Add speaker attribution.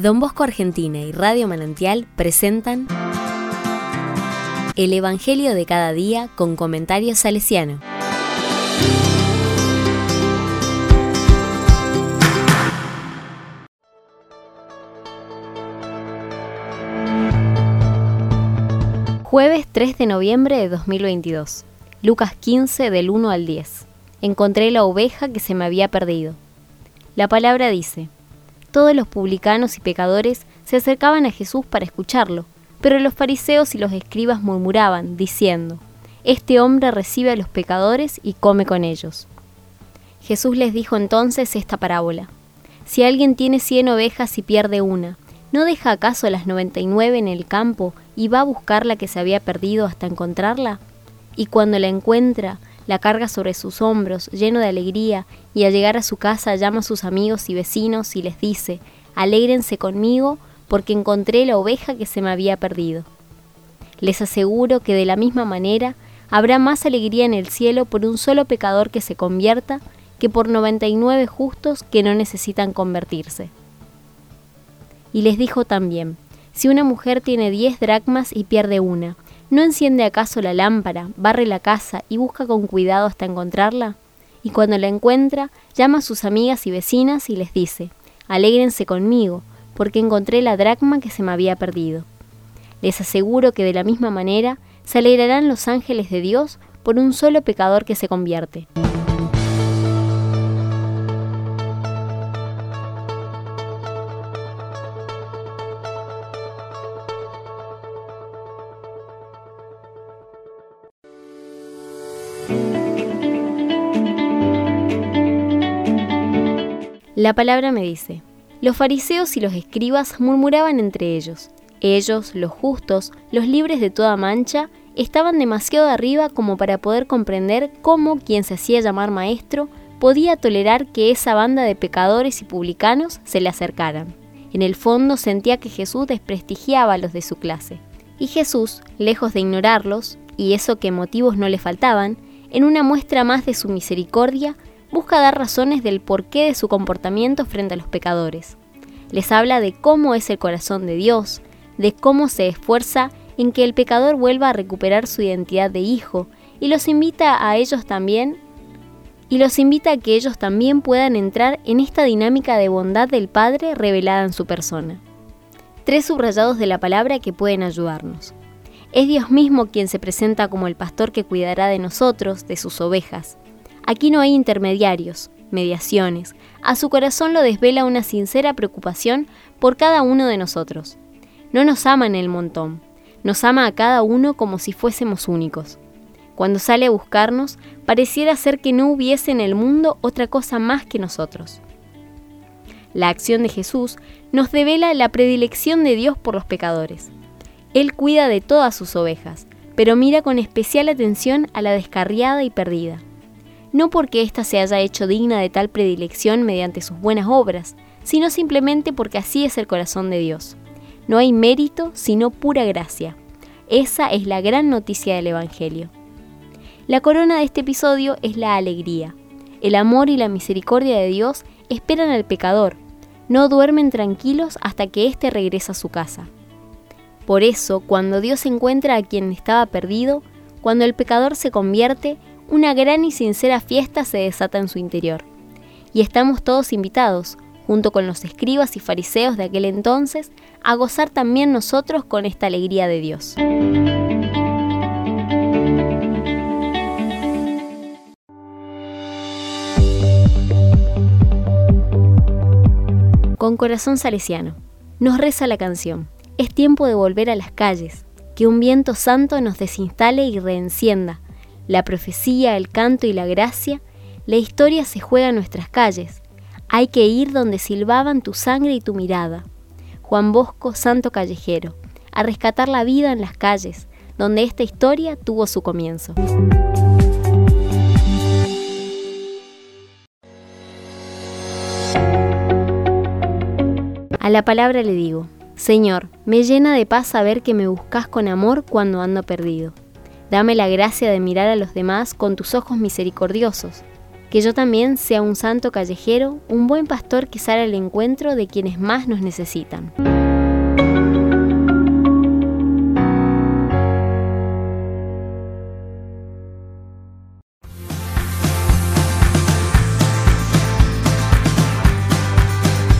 Speaker 1: Don Bosco Argentina y Radio Manantial presentan El Evangelio de cada día con comentarios salesiano. Jueves 3 de noviembre de 2022. Lucas 15 del 1 al 10. Encontré la oveja que se me había perdido. La palabra dice, todos los publicanos y pecadores se acercaban a Jesús para escucharlo, pero los fariseos y los escribas murmuraban, diciendo, Este hombre recibe a los pecadores y come con ellos. Jesús les dijo entonces esta parábola. Si alguien tiene cien ovejas y pierde una, ¿no deja acaso las noventa y nueve en el campo y va a buscar la que se había perdido hasta encontrarla? Y cuando la encuentra, la carga sobre sus hombros, lleno de alegría, y al llegar a su casa llama a sus amigos y vecinos y les dice, Alégrense conmigo, porque encontré la oveja que se me había perdido. Les aseguro que de la misma manera habrá más alegría en el cielo por un solo pecador que se convierta que por noventa y nueve justos que no necesitan convertirse. Y les dijo también, si una mujer tiene diez dracmas y pierde una, ¿No enciende acaso la lámpara, barre la casa y busca con cuidado hasta encontrarla? Y cuando la encuentra, llama a sus amigas y vecinas y les dice, Alégrense conmigo, porque encontré la dracma que se me había perdido. Les aseguro que de la misma manera se alegrarán los ángeles de Dios por un solo pecador que se convierte. La palabra me dice, los fariseos y los escribas murmuraban entre ellos. Ellos, los justos, los libres de toda mancha, estaban demasiado arriba como para poder comprender cómo quien se hacía llamar maestro podía tolerar que esa banda de pecadores y publicanos se le acercaran. En el fondo sentía que Jesús desprestigiaba a los de su clase. Y Jesús, lejos de ignorarlos, y eso que motivos no le faltaban, en una muestra más de su misericordia, busca dar razones del porqué de su comportamiento frente a los pecadores. Les habla de cómo es el corazón de Dios, de cómo se esfuerza en que el pecador vuelva a recuperar su identidad de hijo y los invita a ellos también y los invita a que ellos también puedan entrar en esta dinámica de bondad del Padre revelada en su persona. Tres subrayados de la palabra que pueden ayudarnos. Es Dios mismo quien se presenta como el pastor que cuidará de nosotros, de sus ovejas. Aquí no hay intermediarios, mediaciones. A su corazón lo desvela una sincera preocupación por cada uno de nosotros. No nos ama en el montón, nos ama a cada uno como si fuésemos únicos. Cuando sale a buscarnos, pareciera ser que no hubiese en el mundo otra cosa más que nosotros. La acción de Jesús nos devela la predilección de Dios por los pecadores. Él cuida de todas sus ovejas, pero mira con especial atención a la descarriada y perdida no porque ésta se haya hecho digna de tal predilección mediante sus buenas obras, sino simplemente porque así es el corazón de Dios. No hay mérito, sino pura gracia. Esa es la gran noticia del Evangelio. La corona de este episodio es la alegría. El amor y la misericordia de Dios esperan al pecador, no duermen tranquilos hasta que éste regresa a su casa. Por eso, cuando Dios encuentra a quien estaba perdido, cuando el pecador se convierte, una gran y sincera fiesta se desata en su interior. Y estamos todos invitados, junto con los escribas y fariseos de aquel entonces, a gozar también nosotros con esta alegría de Dios. Con corazón salesiano, nos reza la canción. Es tiempo de volver a las calles, que un viento santo nos desinstale y reencienda la profecía, el canto y la gracia, la historia se juega en nuestras calles. Hay que ir donde silbaban tu sangre y tu mirada. Juan Bosco, santo callejero, a rescatar la vida en las calles, donde esta historia tuvo su comienzo. A la palabra le digo, Señor, me llena de paz saber que me buscas con amor cuando ando perdido. Dame la gracia de mirar a los demás con tus ojos misericordiosos. Que yo también sea un santo callejero, un buen pastor que sale al encuentro de quienes más nos necesitan.